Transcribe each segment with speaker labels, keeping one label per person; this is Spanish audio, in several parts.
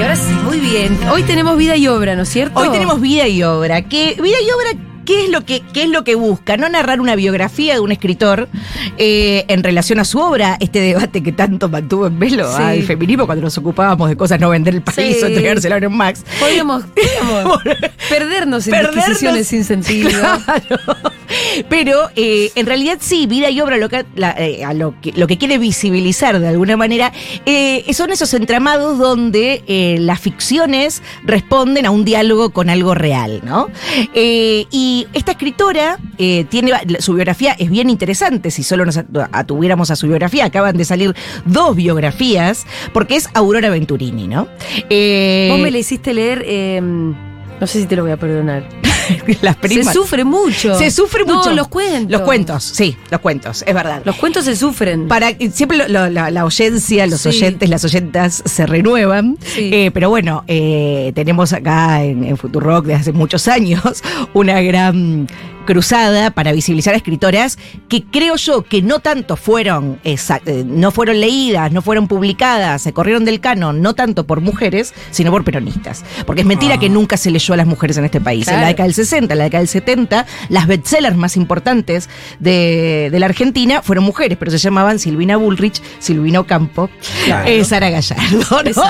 Speaker 1: que ahora sí, muy bien. Hoy tenemos vida y obra, ¿no es cierto?
Speaker 2: Hoy tenemos vida y obra. ¿Qué, vida y obra, ¿qué es, lo que, qué es lo que busca? No narrar una biografía de un escritor eh, en relación a su obra, este debate que tanto mantuvo en velo
Speaker 1: Sí.
Speaker 2: al feminismo cuando nos ocupábamos de cosas no vender el país
Speaker 1: Sí.
Speaker 2: o entregárselo a Iron Max.
Speaker 1: Podríamos, podríamos perdernos en
Speaker 2: Perdernos.
Speaker 1: disquisiciones sin sentido.
Speaker 2: Claro. Pero eh, en realidad sí, vida y obra lo que, la- eh, lo, que, lo que quiere visibilizar de alguna manera eh, son esos entramados donde las ficciones responden a un diálogo con algo real, ¿no? Y esta escritora tiene su biografía es bien interesante, si solo nos atu- atuviéramos a su biografía, acaban de salir dos biografías, porque es Aurora Venturini, ¿no?
Speaker 1: Vos me le hiciste leer, eh, no sé si te lo voy a perdonar.
Speaker 2: las primas.
Speaker 1: Se sufre mucho.
Speaker 2: Se sufre
Speaker 1: No,
Speaker 2: mucho.
Speaker 1: los cuentos.
Speaker 2: Los cuentos, sí, los cuentos, es verdad.
Speaker 1: Los cuentos se sufren.
Speaker 2: Para, siempre lo- lo- la, la audiencia, los
Speaker 1: Sí.
Speaker 2: oyentes, las oyentas se renuevan.
Speaker 1: Sí.
Speaker 2: Eh, pero bueno, eh, tenemos acá en, en Futurock desde hace muchos años una gran cruzada para visibilizar a escritoras que creo yo que no tanto fueron eh, no fueron leídas, no fueron publicadas, se corrieron del canon, no tanto por mujeres, sino por peronistas. Porque es mentira que nunca se leyó a las mujeres en este país. En la década del 60, en la década del 70, las bestsellers más importantes de, de la Argentina fueron mujeres, pero se llamaban Silvina Bullrich, Silvina Ocampo,
Speaker 3: Claro.
Speaker 2: eh, Sara Gallardo.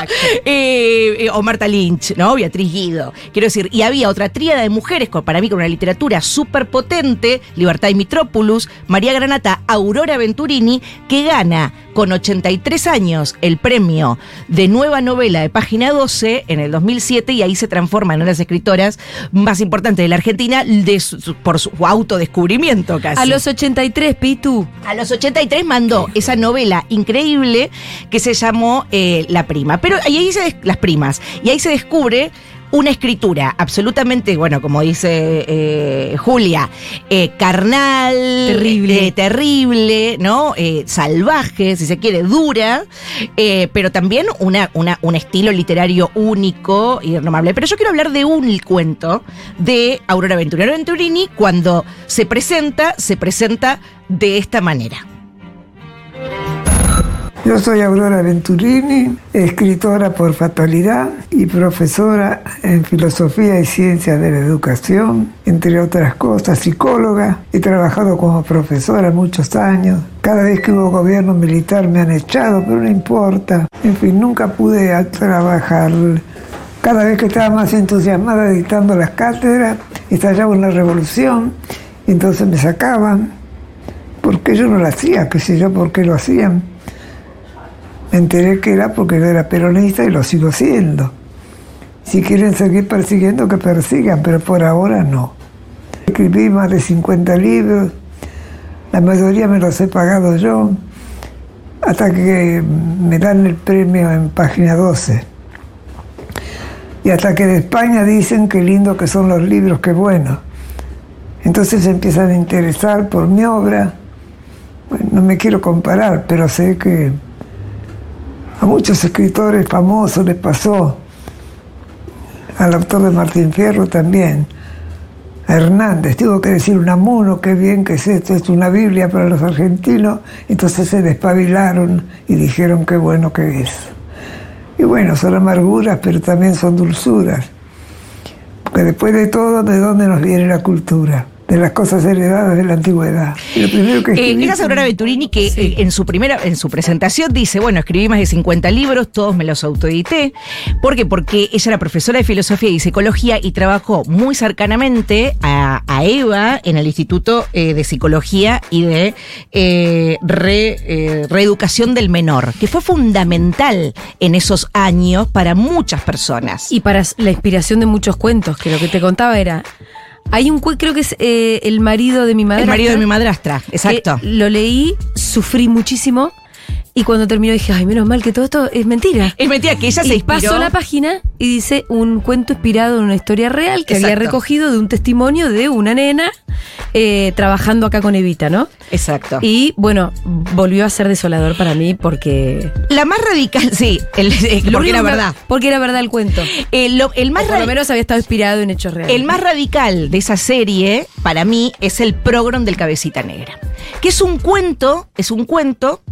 Speaker 2: Eh, eh, o Marta Lynch, ¿no? Beatriz Guido. Quiero decir, y había otra tríada de mujeres, con, para mí con una literatura súper potente, Libertad y Mitrópolis, María Granata, Aurora Venturini, que gana con 83 años el premio de nueva novela de página 12 en el 2007 y ahí se transforma en una de las escritoras más importantes de la Argentina de su- por su autodescubrimiento casi.
Speaker 1: A los 83, Pitu.
Speaker 2: A los 83 mandó esa novela increíble que se llamó eh, La Prima. Pero ahí, se las primas. Y ahí se descubre una escritura absolutamente, bueno, como dice eh, Julia, eh, carnal,
Speaker 1: Terrible.
Speaker 2: eh, terrible, ¿no? Eh, salvaje, si se quiere, dura, eh, pero también una, una- un estilo literario único y renombrable. Pero yo quiero hablar de un cuento de Aurora Venturini. Aurora Venturini, cuando se presenta, se presenta de esta manera.
Speaker 3: Yo soy Aurora Venturini, escritora por fatalidad y profesora en filosofía y ciencias de la educación, entre otras cosas, psicóloga. He trabajado como profesora muchos años. Cada vez que hubo gobierno militar me han echado, pero no importa. En fin, nunca pude trabajar. Cada vez que estaba más entusiasmada dictando las cátedras, estallaba una revolución, entonces me sacaban, porque yo no lo hacía, qué sé yo por qué lo hacían. Me enteré que era porque yo era peronista y lo sigo siendo. Si quieren seguir persiguiendo, que persigan, pero por ahora no. Escribí más de 50 libros, la mayoría me los he pagado yo, hasta que me dan el premio en página 12. Y hasta que de España dicen qué lindo que son los libros, qué bueno. Entonces se empiezan a interesar por mi obra. No me quiero comparar, pero sé que a muchos escritores famosos les pasó, al autor de Martín Fierro también, a Hernández, tuvo que decir un amuno, qué bien que es esto, es una Biblia para los argentinos, entonces se despabilaron y dijeron qué bueno que es. Y bueno, son amarguras, pero también son dulzuras, porque después de todo, ¿de dónde nos viene la cultura? De las cosas heredadas de la antigüedad. Lo primero que
Speaker 2: Eh,
Speaker 3: escribí
Speaker 2: es Aurora Venturini que eh, en su primera, en su presentación dice, bueno, escribí más de 50 libros, todos me los autoedité. ¿Por qué? Porque ella era profesora de filosofía y psicología y trabajó muy cercanamente a, a Eva en el Instituto eh, de Psicología y de eh, re- eh, Reeducación del Menor, que fue fundamental en esos años para muchas personas.
Speaker 1: Y para la inspiración de muchos cuentos, que lo que te contaba era. Hay un cuento, creo que es eh, El marido de mi madre.
Speaker 2: el marido de mi madrastra, exacto.
Speaker 1: Lo leí, sufrí muchísimo. Y cuando terminó dije, ay, menos mal que todo esto es mentira.
Speaker 2: Es mentira que ella se
Speaker 1: y
Speaker 2: inspiró.
Speaker 1: pasó la página y dice un cuento inspirado en una historia real que había recogido de un testimonio de una nena eh, trabajando acá con Evita, ¿no?
Speaker 2: Exacto.
Speaker 1: Y bueno, volvió a ser desolador para mí porque.
Speaker 2: la más radical, sí, el- eh, porque era verdad.
Speaker 1: Porque era verdad el cuento.
Speaker 2: Eh, lo- el más
Speaker 1: O por lo menos había estado inspirado en hechos reales.
Speaker 2: El más radical de esa serie, para mí, es el progrom del Cabecita Negra. Que es un cuento, es un cuento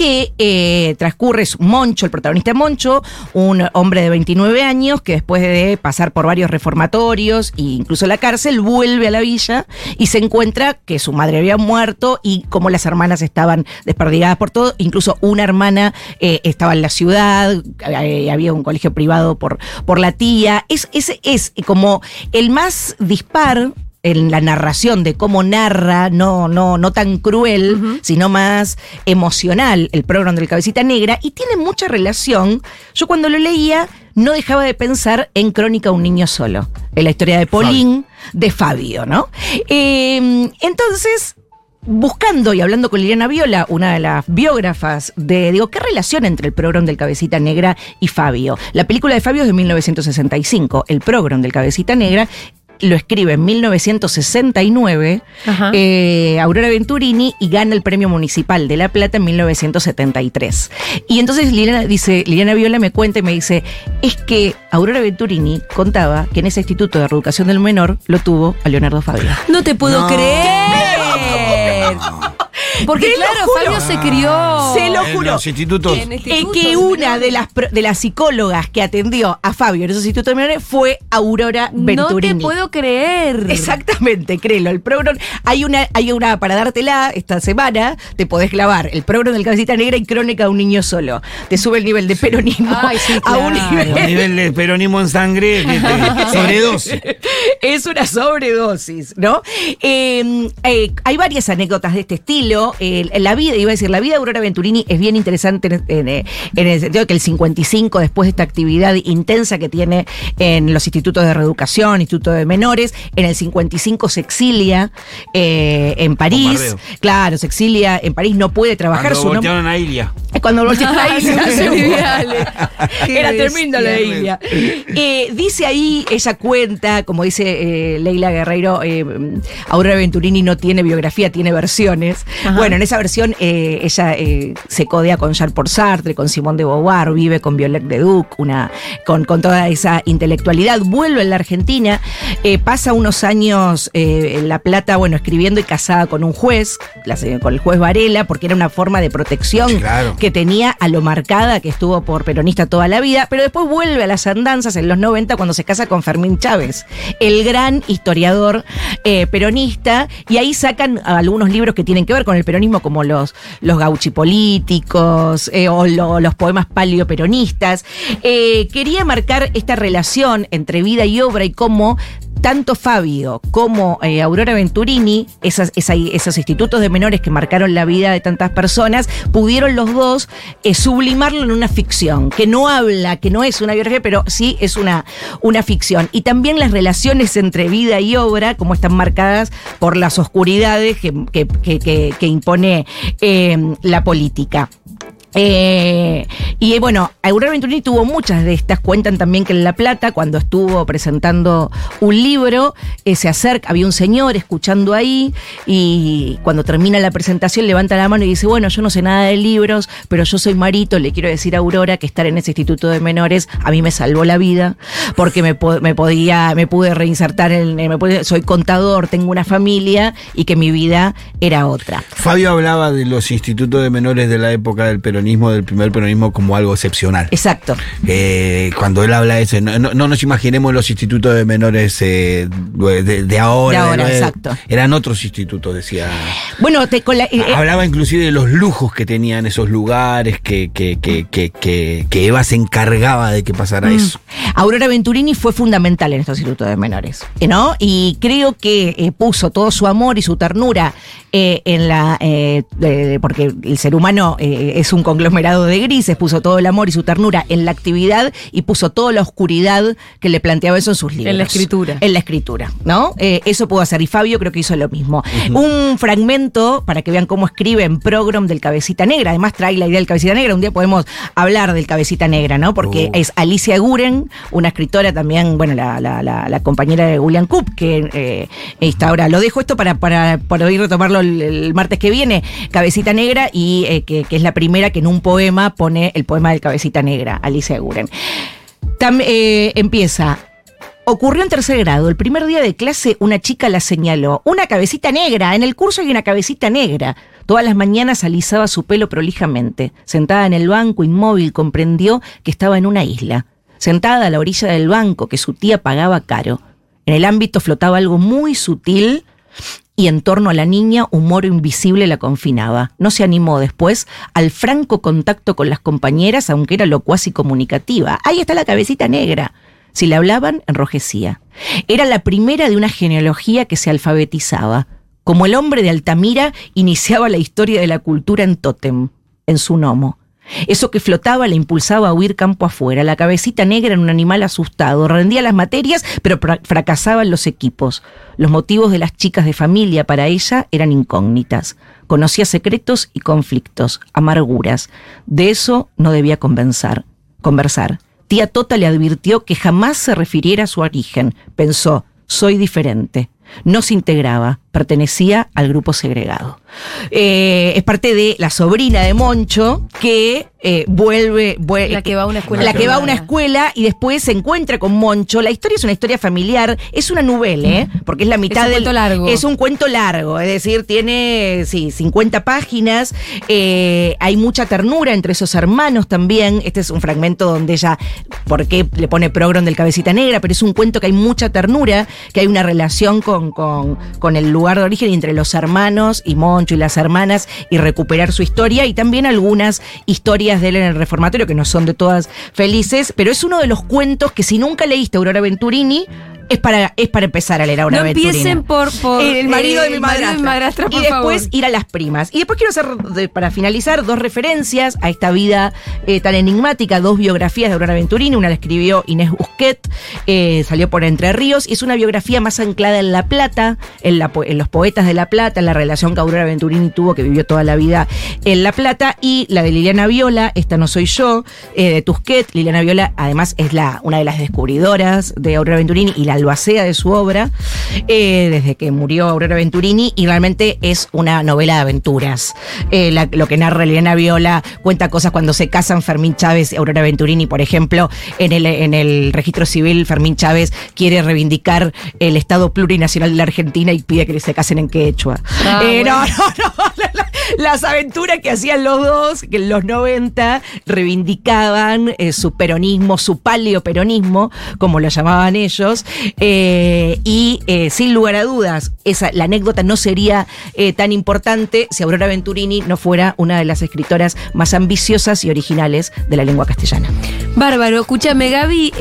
Speaker 2: que eh, transcurre es Moncho, el protagonista Moncho, un hombre de 29 años que después de pasar por varios reformatorios e incluso la cárcel, vuelve a la villa y se encuentra que su madre había muerto y como las hermanas estaban desperdigadas por todo, incluso una hermana eh, estaba en la ciudad, eh, había un colegio privado por, por la tía. Es, es, es como el más dispar en la narración de cómo narra, no, no, no tan cruel, sino más emocional, el programa del Cabecita Negra, y tiene mucha relación. Yo cuando lo leía no dejaba de pensar en Crónica Un Niño Solo, en la historia de Paulín, de Fabio, ¿no? Eh, entonces, buscando y hablando con Liliana Viola, una de las biógrafas de, digo, ¿qué relación entre el programa del Cabecita Negra y Fabio? La película de Fabio es de 1965, el programa del Cabecita Negra lo escribe en 1969
Speaker 1: Ajá.
Speaker 2: eh, Aurora Venturini y gana el premio municipal de La Plata en 1973. Y entonces Liliana dice, Liliana Viola me cuenta y me dice, es que Aurora Venturini contaba que en ese instituto de reeducación del menor lo tuvo a Leonardo Fabio.
Speaker 1: No te puedo
Speaker 4: No.
Speaker 1: creer. Porque claro. Fabio se crió.
Speaker 2: Se lo
Speaker 4: En los institutos.
Speaker 1: En
Speaker 2: que una de las, pro- de las psicólogas que atendió a Fabio en esos institutos de menores fue Aurora
Speaker 1: No
Speaker 2: Venturini.
Speaker 1: te puedo creer.
Speaker 2: Exactamente, créelo. El programa, hay una, hay una para dártela esta semana, te podés clavar el programa del Cabecita Negra y Crónica de un niño solo. Te sube el nivel de peronismo
Speaker 1: Ay, sí,
Speaker 2: a un nivel.
Speaker 4: Un nivel de peronismo en sangre sobredosis.
Speaker 2: es una sobredosis, ¿no? Eh, eh, hay varias anécdotas de este estilo. Eh, la vida, iba a decir, la vida de Aurora Venturini es bien interesante en, en, eh, en el sentido de que el 55, después de esta actividad intensa que tiene en los institutos de reeducación, institutos de menores, en el 55 se exilia eh, en París. Claro, se exilia en París, no puede trabajar
Speaker 4: Cuando
Speaker 2: su nombre.
Speaker 4: voltearon a Ilia.
Speaker 2: Cuando voltearon a Ilia, Era
Speaker 1: bestia.
Speaker 2: tremenda la Ilia. Eh, dice ahí, ella cuenta, como dice eh, Leila Guerreiro, eh, Aurora Venturini no tiene biografía, tiene versiones.
Speaker 1: Ajá.
Speaker 2: Bueno, en esa versión eh, ella eh, se codea con Jean-Paul Sartre, con Simone de Beauvoir, vive con Violette de Duc, una, con, con toda esa intelectualidad. Vuelve a la Argentina, eh, pasa unos años en La Plata, bueno, escribiendo y casada con un juez, la con el juez Varela, porque era una forma de protección
Speaker 4: Claro.
Speaker 2: que tenía a lo marcada que estuvo por peronista toda la vida, pero después vuelve a las andanzas en los 90 cuando se casa con Fermín Chávez, el gran historiador peronista, y ahí sacan algunos libros que tienen que ver con el peronismo, como los, los gauchipolíticos eh, o lo- los poemas paleoperonistas. Eh, quería marcar esta relación entre vida y obra y cómo tanto Fabio como eh, Aurora Venturini, esas- esa- esos institutos de menores que marcaron la vida de tantas personas, pudieron los dos eh, sublimarlo en una ficción, que no habla, que no es una biografía, pero sí es una, una ficción. Y también las relaciones entre vida y obra, como están marcadas por las oscuridades que impone eh, la política. Eh, y eh, bueno, Aurora Venturini tuvo muchas de estas. Cuentan también que en La Plata, cuando estuvo presentando un libro, eh, se acerca, había un señor escuchando ahí y cuando termina la presentación levanta la mano y dice, bueno, yo no sé nada de libros, pero yo soy Marito, le quiero decir a Aurora que estar en ese instituto de menores a mí me salvó la vida porque me, po- me podía, me pude reinsertar, en, me soy contador, tengo una familia y que mi vida era otra.
Speaker 4: Fabio hablaba de los institutos de menores de la época del peronismo, del primer peronismo, como algo excepcional.
Speaker 2: Exacto.
Speaker 4: Eh, cuando él habla de eso, no, no- no nos imaginemos los institutos de menores eh, de, de ahora.
Speaker 2: De ahora,
Speaker 4: de-
Speaker 2: exacto.
Speaker 4: Eran otros institutos, decía.
Speaker 2: Bueno, te, con la- eh,
Speaker 4: Hablaba inclusive de los lujos que tenían esos lugares, que, que, que, que, Eva se encargaba de que pasara eso.
Speaker 2: Aurora Venturini fue fundamental en estos institutos de menores, ¿eh, ¿no? Y creo que puso todo su amor y su ternura en la. porque el ser humano es un conglomerado de grises, puso todo el amor y su ternura en la actividad y puso toda la oscuridad que le planteaba eso en sus libros.
Speaker 1: En la escritura.
Speaker 2: En la escritura, ¿no? Eh, eso pudo hacer. Y Fabio creo que hizo lo mismo. Un fragmento para que vean cómo escribe en Program del Cabecita Negra. Además, trae la idea del Cabecita Negra. Un día podemos hablar del Cabecita Negra, ¿no? Porque
Speaker 4: Oh.
Speaker 2: es Alicia Guren, una escritora también, bueno, la, la- la- la compañera de William Coop, que eh, está ahora. Lo dejo esto para, para, para ir retomarlo el, el martes que viene. Cabecita Negra, y eh, que, que es la primera que en un poema pone el poema del Cabecita Negra, Alicia Guren. Eh, empieza. Ocurrió en tercer grado. El primer día de clase, una chica la señaló. Una cabecita negra. En el curso hay una cabecita negra. Todas las mañanas alisaba su pelo prolijamente. Sentada en el banco, inmóvil, comprendió que estaba en una isla. Sentada a la orilla del banco que su tía pagaba caro. En el ámbito flotaba algo muy sutil y en torno a la niña un moro invisible la confinaba. No se animó después al franco contacto con las compañeras, aunque era locuaz y comunicativa. Ahí está la cabecita negra. Si le hablaban, enrojecía. Era la primera de una genealogía que se alfabetizaba. Como el hombre de Altamira iniciaba la historia de la cultura en Tótem, en su gnomo. Eso que flotaba le impulsaba a huir campo afuera. La cabecita negra era un animal asustado. Rendía las materias, pero fra- fracasaban los equipos. Los motivos de las chicas de familia para ella eran incógnitas. Conocía secretos y conflictos, amarguras. De eso no debía convencer, conversar. Tía Tota le advirtió que jamás se refiriera a su origen. Pensó, soy diferente. No se integraba, pertenecía al grupo segregado. Eh, es parte de la sobrina de Moncho que eh, vuelve, vue-
Speaker 1: La que va a una escuela
Speaker 2: la que va a una escuela y después se encuentra con Moncho. La historia es una historia familiar, es una novela, ¿eh? porque es la mitad
Speaker 1: un
Speaker 2: del
Speaker 1: cuento largo.
Speaker 2: Es un cuento largo, es decir, tiene sí, 50 páginas. eh, hay mucha ternura entre esos hermanos también. Este es un fragmento donde ella, ¿por qué le pone progron del cabecita negra? Pero es un cuento que hay mucha ternura, que hay una relación con, con, con el lugar de origen entre los hermanos y Moncho y las hermanas y recuperar su historia y también algunas historias de él en el reformatorio que no son de todas felices, pero es uno de los cuentos que si nunca leíste Aurora Venturini, es para, es para empezar a leer a Aurora
Speaker 1: No
Speaker 2: Venturini.
Speaker 1: empiecen por, por
Speaker 2: El marido
Speaker 1: eh,
Speaker 2: de mi
Speaker 1: el marido
Speaker 2: madrastra.
Speaker 1: de mi madrastra, por
Speaker 2: y después
Speaker 1: favor.
Speaker 2: ir a las primas. Y después quiero hacer, de- para finalizar, dos referencias a esta vida eh, tan enigmática, dos biografías de Aurora Venturini. Una la escribió Inés Busquet, eh, salió por Entre Ríos, y es una biografía más anclada en La Plata, en, la en los poetas de La Plata, en la relación que Aurora Venturini tuvo, que vivió toda la vida en La Plata, y la de Liliana Viola, Esta no soy yo, eh, de Tusquet. Liliana Viola, además, es la, una de las descubridoras de Aurora Venturini y la albacea de su obra, eh, desde que murió Aurora Venturini, y realmente es una novela de aventuras. Eh, la- lo que narra Liliana Viola cuenta cosas cuando se casan Fermín Chávez y Aurora Venturini, por ejemplo, en el, en el registro civil, Fermín Chávez quiere reivindicar el Estado plurinacional de la Argentina y pide que se casen en quechua.
Speaker 1: Ah,
Speaker 2: Eh,
Speaker 1: bueno.
Speaker 2: No, no, no. La- la- Las aventuras que hacían los dos, que en los 90 reivindicaban eh, su peronismo, su paleoperonismo, como lo llamaban ellos, eh, y eh, sin lugar a dudas, esa, la anécdota no sería tan importante si Aurora Venturini no fuera una de las escritoras más ambiciosas y originales de la lengua castellana.
Speaker 1: Bárbaro, escúchame, Gaby.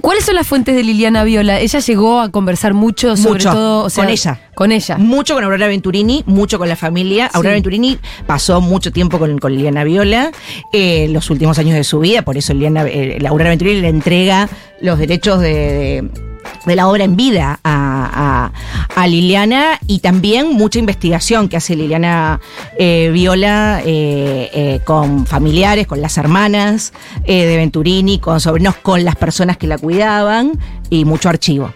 Speaker 1: ¿Cuáles son las fuentes de Liliana Viola? Ella llegó a conversar mucho, sobre
Speaker 2: Mucho,
Speaker 1: todo. o sea,
Speaker 2: con ella.
Speaker 1: Con ella.
Speaker 2: Mucho con Aurora Venturini, mucho con la familia. Aurora
Speaker 1: Sí.
Speaker 2: Venturini pasó mucho tiempo con, con Liliana Viola eh, los últimos años de su vida, por eso Liliana, eh, Aurora Venturini le entrega los derechos de, de- de la obra en vida a, a- a Liliana y también mucha investigación que hace Liliana eh, Viola eh, eh, con familiares, con las hermanas de Venturini, con sobrinos, con las personas que la cuidaban y mucho archivo.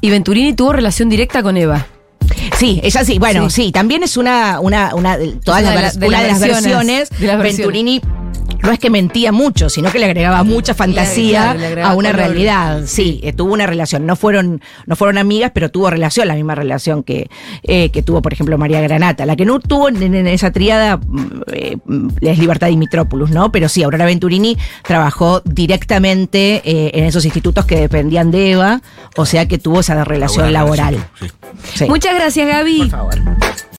Speaker 1: Y Venturini tuvo relación directa con Eva.
Speaker 2: Sí, ella sí. Bueno,
Speaker 1: Sí.
Speaker 2: sí, también es una, una, una de todas
Speaker 1: Una de
Speaker 2: las,
Speaker 1: la- de
Speaker 2: una de
Speaker 1: las
Speaker 2: las
Speaker 1: versiones,
Speaker 2: versiones.
Speaker 1: de las versiones.
Speaker 2: Venturini no es que mentía mucho, sino que le agregaba mucha fantasía
Speaker 1: claro, le agregaba
Speaker 2: a una
Speaker 1: color.
Speaker 2: realidad. Sí, eh, tuvo una relación. No fueron, no fueron amigas, pero tuvo relación, la misma relación que, eh, que tuvo, por ejemplo, María Granata. La que no tuvo en, en esa triada mm, eh, mm, es Libertad Dimitrópolis, ¿no? Pero sí, Aurora Venturini trabajó directamente eh, en esos institutos que dependían de Eva, o sea que tuvo esa relación laboral.
Speaker 4: relación, sí.
Speaker 2: Sí.
Speaker 1: Muchas gracias, Gaby.
Speaker 2: Por favor.